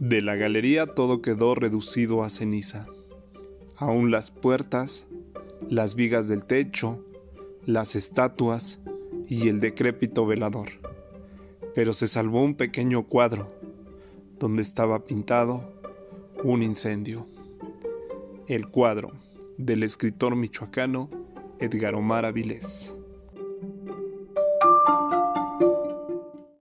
De la galería todo quedó reducido a ceniza. Aún las puertas, las vigas del techo, las estatuas y el decrépito velador. Pero se salvó un pequeño cuadro donde estaba pintado un incendio. El cuadro del escritor michoacano Edgar Omar Avilés.